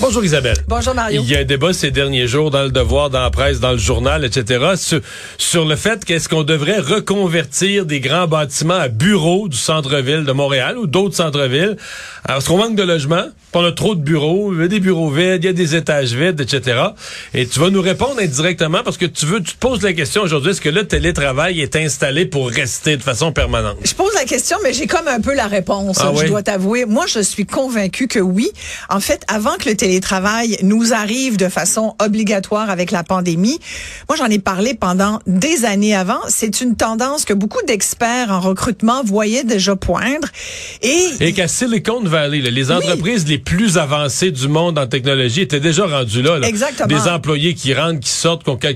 Bonjour Isabelle. Bonjour Mario. Il y a un débat ces derniers jours dans le Devoir, dans la presse, dans le journal, etc. sur, sur le fait qu'est-ce qu'on devrait reconvertir des grands bâtiments à bureaux du centre-ville de Montréal ou d'autres centres-villes. Parce qu'on manque de logements, on a trop de bureaux, il y a des bureaux vides, il y a des étages vides, etc. Et tu vas nous répondre indirectement parce que tu veux, tu te poses la question aujourd'hui, est-ce que le télétravail est installé pour rester de façon permanente? Je pose la question, mais j'ai comme un peu la réponse, Ah je oui? dois t'avouer. Moi, je suis convaincue que oui. En fait, avant que le télétravail nous arrive de façon obligatoire avec la pandémie, moi, j'en ai parlé pendant des années avant. C'est une tendance que beaucoup d'experts en recrutement voyaient déjà poindre. Et, Et qu'à Silicon Valley, là, les entreprises les plus avancées du monde en technologie étaient déjà rendues là. là. Exactement. Des employés qui rentrent, qui sortent, qu'on pas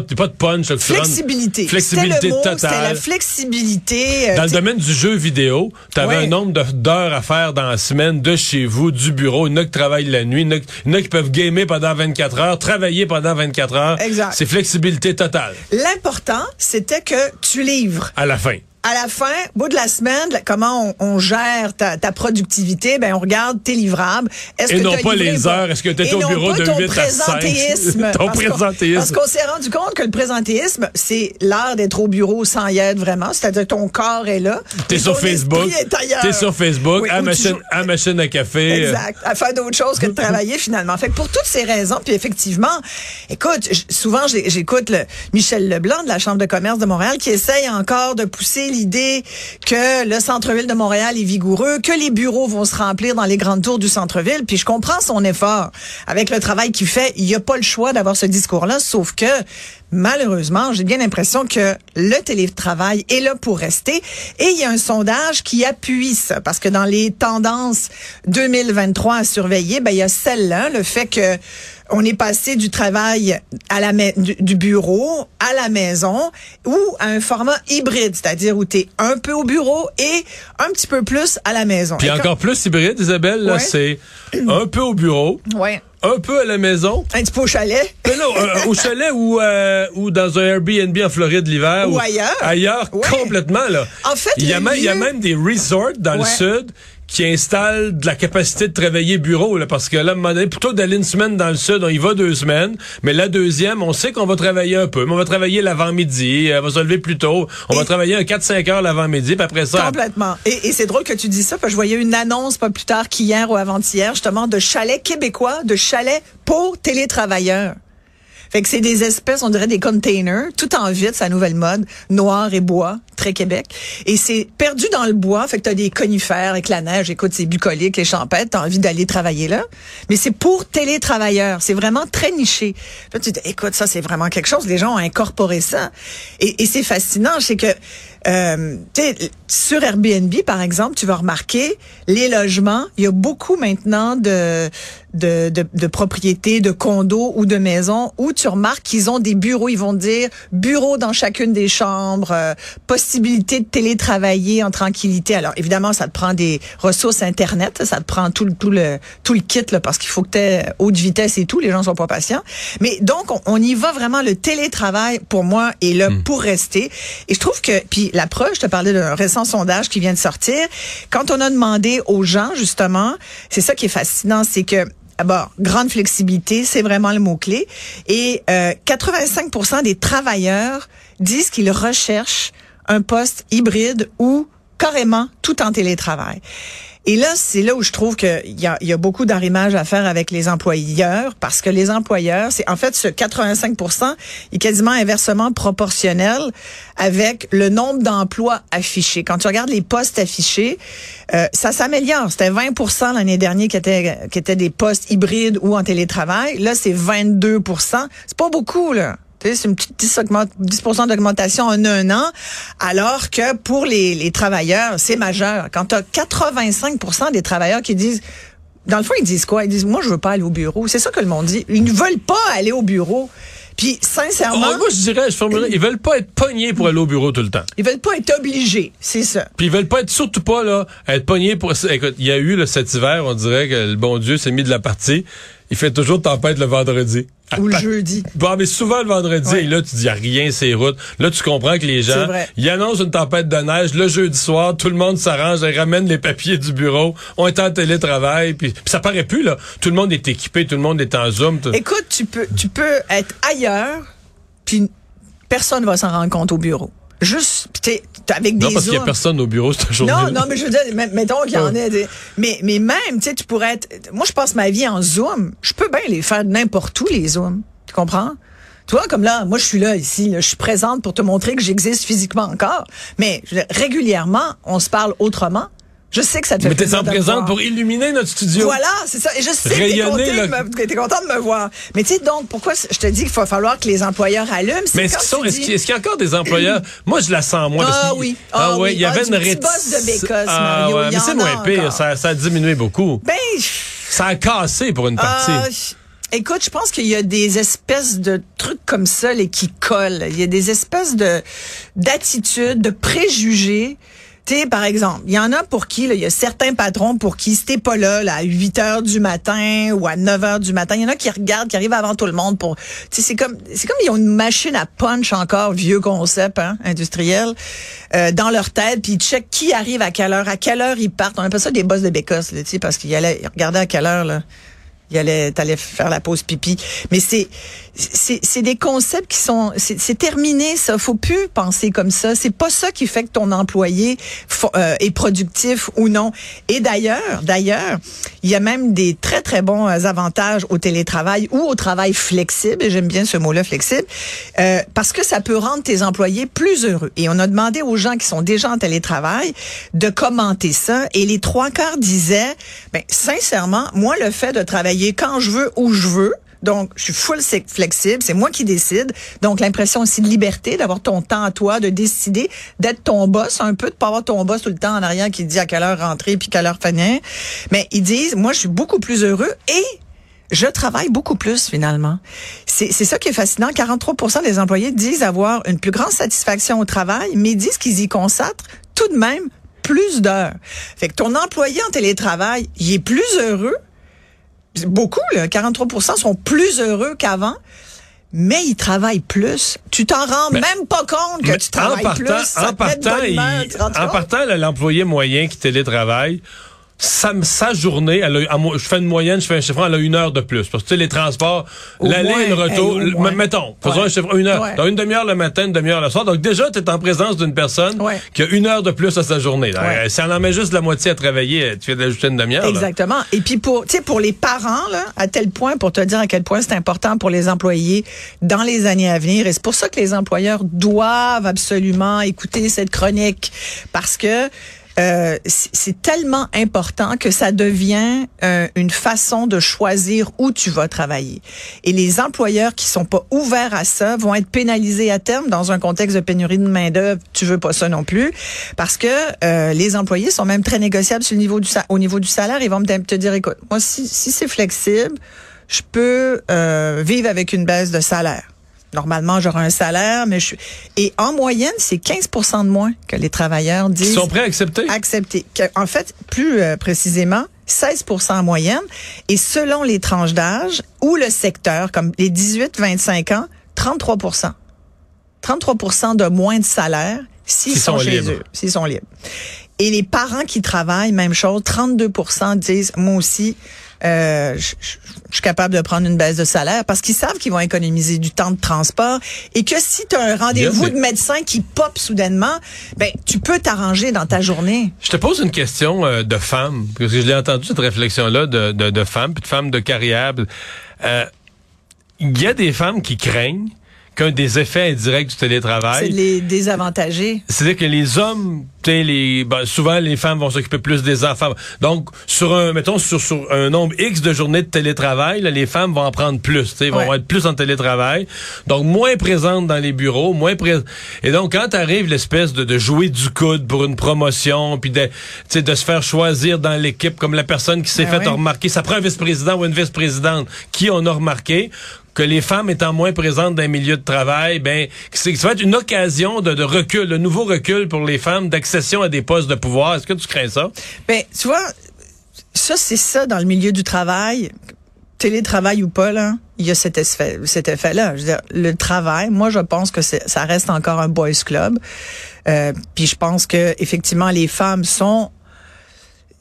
de, pas de punch. là, flexibilité. Flexibilité le mot, totale. la flexibilité. euh, Dans le domaine du jeu vidéo, tu avais Ouais. un nombre d'heures à faire dans la semaine de chez vous, du bureau. Il y en a qui travaillent la nuit, y en a, il y en a qui peuvent gamer pendant 24 heures, travailler pendant 24 heures. Exact. C'est flexibilité totale L'important, c'était que tu livres. à la fin. À la fin, au bout de la semaine, là, comment on, on gère ta, ta productivité, ben on regarde tes livrables. Est-ce Et que non pas livré les heures. Est-ce que t'es Et au bureau de ton 8 à 5? présentéisme. Ton Parce qu'on- présentéisme. Parce qu'on s'est rendu compte que le présentéisme, c'est l'art d'être au bureau sans y être vraiment. C'est-à-dire que ton corps est là. T'es sur Facebook. est. T'es sur Facebook, Oui, à, tu machine, à machine à café. Exact. À faire d'autres choses que de travailler finalement. Fait que pour toutes ces raisons, puis effectivement, écoute, souvent j'écoute le Michel Leblanc de la Chambre de commerce de Montréal qui essaye encore de pousser l'idée que le centre-ville de Montréal est vigoureux, que les bureaux vont se remplir dans les grandes tours du centre-ville. Puis je comprends son effort. Avec le travail qu'il fait, il n'y a pas le choix d'avoir ce discours-là, sauf que malheureusement, j'ai bien l'impression que le télétravail est là pour rester. Et il y a un sondage qui appuie ça, parce que dans les tendances 2023 à surveiller, ben, il y a celle-là, le fait que on est passé du travail à la du, du bureau à la maison ou à un format hybride, c'est-à-dire où tu es un peu au bureau et un petit peu plus à la maison. Puis Et encore plus hybride, Isabelle, Ouais. c'est un peu au bureau, ouais, un peu à la maison, un petit peu au chalet. Mais non, euh, au chalet ou, euh, ou dans un Airbnb en Floride l'hiver. Ou ailleurs. Ailleurs, Ouais. complètement, là. En fait, il y, a même, il y a lieu- même des resorts dans le sud qui installent de la capacité de travailler bureau, là, parce que là, à un moment donné, plutôt d'aller une semaine dans le sud, on y va deux semaines, mais la deuxième, on sait qu'on va travailler un peu, mais on va travailler l'avant-midi, euh, on va se lever plus tôt, on Et- va travailler un 4-5 heures l'avant-midi, puis après ça, Complètement. Et, et c'est drôle que tu dis ça, parce que je voyais une annonce pas plus tard qu'hier ou avant-hier, justement, de chalets québécois, de chalets pour télétravailleurs. Fait que c'est des espèces, on dirait des containers, tout en vitre, sa nouvelle mode, noir et bois, très Québec. Et c'est perdu dans le bois, fait que t'as des conifères avec la neige, écoute, c'est bucolique, les champêtres, t'as envie d'aller travailler là. Mais c'est pour télétravailleurs, c'est vraiment très niché. Là, tu te dis, écoute, ça c'est vraiment quelque chose, les gens ont incorporé ça. Et, c'est fascinant, c'est que, euh, sur Airbnb, par exemple, tu vas remarquer, les logements, il y a beaucoup maintenant de, de, de, de propriétés, de condos ou de maisons où tu remarques qu'ils ont des bureaux. Ils vont dire bureau dans chacune des chambres, euh, possibilité de télétravailler en tranquillité. Alors évidemment, ça te prend des ressources internet, ça te prend tout le tout le tout le kit là, parce qu'il faut que tu aies haute vitesse et tout. Les gens sont pas patients. Mais donc on, on y va vraiment. Le télétravail pour moi est là pour rester. Et je trouve que puis la preuve, je te parlais d'un récent sondage qui vient de sortir. Quand on a demandé aux gens justement, c'est ça qui est fascinant, c'est que D'abord, grande flexibilité, c'est vraiment le mot-clé. Et euh, 85 des travailleurs disent qu'ils recherchent un poste hybride ou carrément tout en télétravail. Et là, c'est là où je trouve qu'il y a, y a beaucoup d'arrimage à faire avec les employeurs, parce que les employeurs, c'est en fait ce 85% est quasiment inversement proportionnel avec le nombre d'emplois affichés. Quand tu regardes les postes affichés, euh, ça s'améliore. C'était 20 l'année dernière qui étaient qui étaient des postes hybrides ou en télétravail. Là, c'est 22 C'est pas beaucoup là. C'est une petite 10, augmente- 10 d'augmentation en un an, alors que pour les, les travailleurs, c'est majeur. Quand tu as 85% des travailleurs qui disent, dans le fond, ils disent quoi? Ils disent, moi, je veux pas aller au bureau. C'est ça que le monde dit. Ils ne veulent pas aller au bureau. Puis sincèrement, Oh, moi, je dirais, je formulerais, ils veulent pas être pognés pour aller au bureau tout le temps. ils veulent pas être obligés, c'est ça. Puis ils veulent pas être, surtout pas, là, être pognés pour... Écoute, il y a eu, là, cet hiver, on dirait que le bon Dieu s'est mis de la partie. Il fait toujours tempête le vendredi. Ou le jeudi. Bon, mais souvent le vendredi, Ouais. et là, tu dis, y a rien ces routes. Là, tu comprends que les gens, ils annoncent une tempête de neige le jeudi soir, tout le monde s'arrange, ils ramènent les papiers du bureau, on est en télétravail, puis, puis ça paraît plus, là. Tout le monde est équipé, tout le monde est en Zoom. tout- Écoute, tu peux, tu peux être ailleurs, puis personne va s'en rendre compte au bureau. Juste, t'es, avec des non, parce qu'il y a personne au bureau cette journée Non, non, mais je veux dire, mettons qu'il y en ait des- Mais, mais même, tu sais, tu pourrais être. Moi, je passe ma vie en Zoom. Je peux bien les faire n'importe où, les Zooms. Tu comprends? Tu vois, comme là, moi, je suis là, ici, là, je suis présente pour te montrer que j'existe physiquement encore. Mais je veux dire, régulièrement, on se parle autrement. Je sais que ça te fait Mais t'es en présente pour illuminer notre studio. Voilà, c'est ça. Et je sais que t'es content, de me- que t'es content de me voir. Mais tu sais, donc, pourquoi je te dis qu'il va falloir que les employeurs allument? Mais est-ce est-ce dis- qu'il est-ce qu'il y a encore des employeurs? Moi, je la sens, moi. parce Ah qu'il- oui. Ah, Ah oui. il y avait Ah, une réticence. de Bécosse, Ah, Mario, ouais, mais c'est moins pire. Ça, ça a diminué beaucoup. Ben, Ça a cassé pour une partie. Ah, écoute, je pense qu'il y a des espèces de trucs comme ça là, qui collent. Il y a des espèces de d'attitudes, de préjugés. Sais, par exemple, il y en a pour qui, il y a certains patrons pour qui, si t'es pas là, à 8 heures du matin ou à 9 heures du matin, il y en a qui regardent, qui arrivent avant tout le monde pour, tu c'est comme, c'est comme ils ont une machine à punch encore, vieux concept, hein, industriel, euh, dans leur tête, puis ils checkent qui arrive à quelle heure, à quelle heure ils partent. On appelle ça des boss de bécosse, tu sais, parce qu'ils allaient, ils regardaient à quelle heure, là il allait, t'allais faire la pause pipi. Mais c'est, c'est, des concepts qui sont, c'est, terminé, ça. Faut plus penser comme ça. C'est pas ça qui fait que ton employé euh, est productif ou non. Et d'ailleurs, d'ailleurs, il y a même des très, très bons avantages au télétravail ou au travail flexible. Et j'aime bien ce mot-là, flexible. euh, parce que ça peut rendre tes employés plus heureux. Et on a demandé aux gens qui sont déjà en télétravail de commenter ça. Et les trois quarts disaient, ben, sincèrement, moi, le fait de travailler quand je veux, où je veux, donc, je suis full flexible, c'est moi qui décide. Donc, l'impression aussi de liberté, d'avoir ton temps à toi, de décider, d'être ton boss un peu, de pas avoir ton boss tout le temps en arrière qui dit à quelle heure rentrer puis quelle heure finir. Mais ils disent, moi, je suis beaucoup plus heureux et je travaille beaucoup plus finalement. C'est c'est ça qui est fascinant. 43% des employés disent avoir une plus grande satisfaction au travail, mais disent qu'ils y consacrent tout de même plus d'heures. Fait que ton employé en télétravail, il est plus heureux. Beaucoup, là, 43% sont plus heureux qu'avant. Mais ils travaillent plus. Tu t'en rends même pas compte que tu travailles en plus. Ça en te met de partant, bonne humeur, il- en l'employé moyen qui télétravaille, sa, sa journée, elle a, à je fais une moyenne, je fais un chiffre, elle a une heure de plus. Parce que tu sais, les transports, l'aller et le retour, le- mettons, faisons Ouais. un chiffre, une heure. Ouais. Dans une demi-heure le matin, une demi-heure le soir. Donc déjà, tu es en présence d'une personne Ouais. qui a une heure de plus à sa journée. Si elle en met juste la moitié à travailler, tu viens d'ajouter une demi-heure. là. Exactement. Et puis pour, tu sais, pour les parents, là, à tel point, pour te dire à quel point c'est important pour les employés dans les années à venir. Et c'est pour ça que les employeurs doivent absolument écouter cette chronique parce que euh, c'est tellement important que ça devient euh, une façon de choisir où tu vas travailler. Et les employeurs qui sont pas ouverts à ça vont être pénalisés à terme dans un contexte de pénurie de main d'œuvre. Tu veux pas ça non plus, parce que euh, les employés sont même très négociables au niveau du salaire. Ils vont te dire, écoute, moi si, si c'est flexible, je peux euh, vivre avec une baisse de salaire. Normalement, j'aurai un salaire, mais je suis... Et en moyenne, c'est 15% de moins que les travailleurs Ils disent sont prêts à accepter? accepter. En fait, plus euh, précisément, 16% en moyenne. Et selon les tranches d'âge ou le secteur, comme les 18-25 ans, 33 33% de moins de salaire s'ils S'ils sont, sont chez libres. eux, s'ils sont libres. Et les parents qui travaillent, même chose, 32% disent, moi aussi, euh, je je- je suis capable de prendre une baisse de salaire parce qu'ils savent qu'ils vont économiser du temps de transport et que si tu as un rendez-vous de médecin qui pop soudainement, ben tu peux t'arranger dans ta journée. Je te pose une question euh, de femme, parce que je l'ai entendu cette réflexion-là de, de, de femmes, puis de femmes de carrière. Euh, Il y a des femmes qui craignent qu'un des effets indirects du C'est télétravail, les désavantager. c'est-à-dire que les hommes, tu sais, les, ben, souvent les femmes vont s'occuper plus des enfants. Donc, sur un, mettons, sur, sur un nombre X de journées de télétravail, là, les femmes vont en prendre plus, tu sais, vont Ouais. être plus en télétravail. Donc, moins présentes dans les bureaux, moins présentes. Et donc, quand arrive l'espèce de, de jouer du coude pour une promotion, puis de, tu sais, de se faire choisir dans l'équipe comme la personne qui s'est Ben fait oui. remarquer, ça prend un vice-président ou une vice-présidente, qui on a remarqué, que les femmes étant moins présentes dans les milieux de travail, ben, c'est, ça va être une occasion de, de recul, de nouveau recul pour les femmes d'accession à des postes de pouvoir. Est-ce que tu crains ça? Ben, tu vois, ça, c'est ça dans le milieu du travail télétravail ou pas, là, il y a cet effet, cet effet-là. Je veux dire, le travail, moi, je pense que ça reste encore un boys club. Euh, puis je pense que effectivement, les femmes sont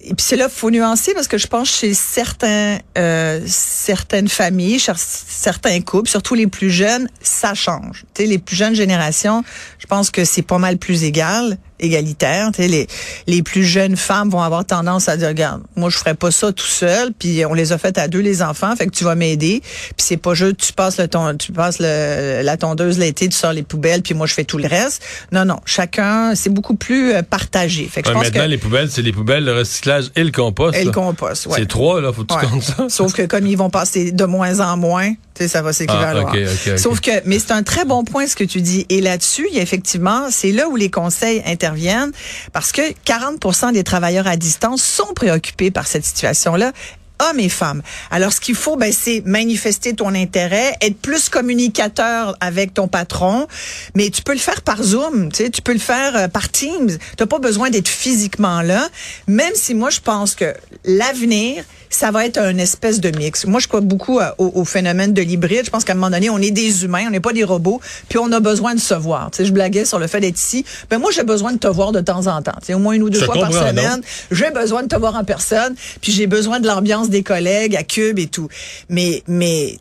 et puis c'est là faut nuancer parce que je pense chez certains euh, certaines familles, certains couples, surtout les plus jeunes, ça change. Tu sais, les plus jeunes générations, je pense que c'est pas mal plus égal égalitaire. Les, les plus jeunes femmes vont avoir tendance à dire, regarde, moi je ferais pas ça tout seul, puis on les a faites à deux les enfants, fait que tu vas m'aider. Puis c'est pas juste tu passes le ton, tu passes le, la tondeuse l'été, tu sors les poubelles, puis moi je fais tout le reste. Non non, chacun c'est beaucoup plus euh, partagé. Fait que je pense maintenant les poubelles c'est les poubelles, le recyclage et le compost. Et le compost, ouais. C'est trois là, faut que tu comptes ça. Sauf que comme ils vont passer de moins en moins, tu sais ça va s'équivaloir. Ah, Sauf que mais c'est un très bon point ce que tu dis et là-dessus, il y a effectivement, c'est là où les conseils interviennent parce que 40% des travailleurs à distance sont préoccupés par cette situation-là hommes et femmes. Alors, ce qu'il faut, ben, c'est manifester ton intérêt, être plus communicateur avec ton patron, mais tu peux le faire par Zoom, tu sais, tu peux le faire euh, par Teams. Tu n'as pas besoin d'être physiquement là, même si moi, je pense que l'avenir, ça va être un espèce de mix. Moi, je crois beaucoup euh, au, phénomène de l'hybride. Je pense qu'à un moment donné, on est des humains, on n'est pas des robots, puis on a besoin de se voir. Tu sais, je blaguais sur le fait d'être ici. Ben moi, j'ai besoin de te voir de temps en temps. Tu sais, au moins une ou deux fois par semaine. J'ai besoin de te voir en personne, puis j'ai besoin de l'ambiance des collègues à Cube et tout. Mais, mais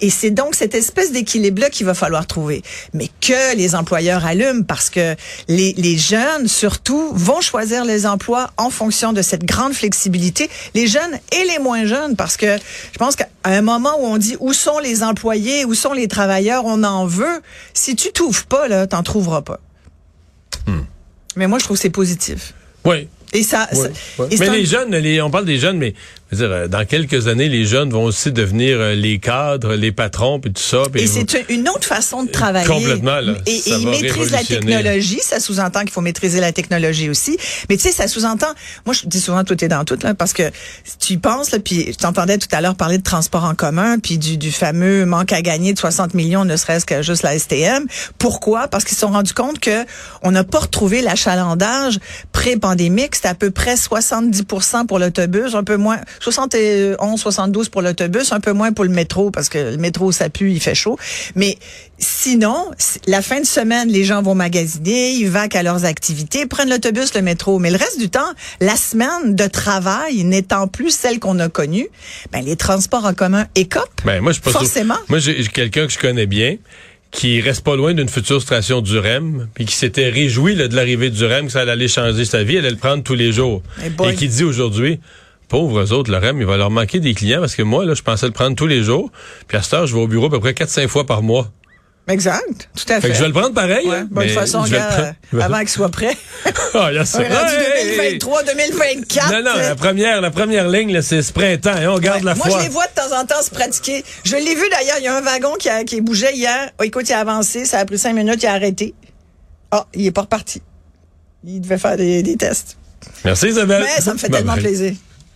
et c'est donc cette espèce d'équilibre-là qu'il va falloir trouver. Mais que les employeurs allument parce que les, les jeunes, surtout, vont choisir les emplois en fonction de cette grande flexibilité. Les jeunes et les moins jeunes parce que je pense qu'à un moment où on dit où sont les employés, où sont les travailleurs, on en veut. Si tu t'ouvres pas, là, t'en trouveras pas. Hmm. Mais moi, je trouve que c'est positif. Oui. Et ça, mais les jeunes, les, on parle des jeunes, mais dire, euh, dans quelques années, les jeunes vont aussi devenir euh, les cadres, les patrons, puis tout ça. et c'est une autre façon de travailler. Complètement. Là, et, et ils maîtrisent la technologie. Ça sous-entend qu'il faut maîtriser la technologie aussi. Mais tu sais, ça sous-entend. Moi, je dis souvent tout est dans tout là, parce que tu y penses là, puis je t'entendais tout à l'heure parler de transport en commun, puis du, du fameux manque à gagner de 60 millions, ne serait-ce que juste la STM. Pourquoi? Parce qu'ils se sont rendus compte que on n'a pas retrouvé l'achalandage pré-pandémique. C'était à peu près 70% pour l'autobus, un peu moins 71, 72 pour l'autobus, un peu moins pour le métro parce que le métro ça pue, il fait chaud. Mais sinon, la fin de semaine, les gens vont magasiner, ils vaquent à leurs activités, prennent l'autobus, le métro. Mais le reste du temps, la semaine de travail n'étant plus celle qu'on a connue, ben les transports en commun écopent. Ben moi je forcément. Moi j'ai quelqu'un que je connais bien qui reste pas loin d'une future station du REM, puis qui s'était réjoui de l'arrivée du REM, que ça allait changer sa vie, elle allait le prendre tous les jours. Et qui dit aujourd'hui, pauvres autres, le REM, il va leur manquer des clients parce que moi, là, je pensais le prendre tous les jours. Puis à cette heure, je vais au bureau à peu près 4-5 fois par mois. Exact, tout à fait. fait que je vais le prendre pareil. Ouais, bonne façon, gars, avant qu'il soit prêt. Ah, il y a ça. 2023, 2024. Non, non, la première, la première ligne, c'est ce printemps. Hein, on garde la foi. Moi, je les vois de temps en temps se pratiquer. Je l'ai vu d'ailleurs, il y a un wagon qui, a, qui bougeait hier. Oh, écoute, il a avancé, ça a pris cinq minutes, il a arrêté. Ah, il est pas reparti. Il devait faire des, des tests. Merci Isabelle. Mais ça me fait tellement plaisir.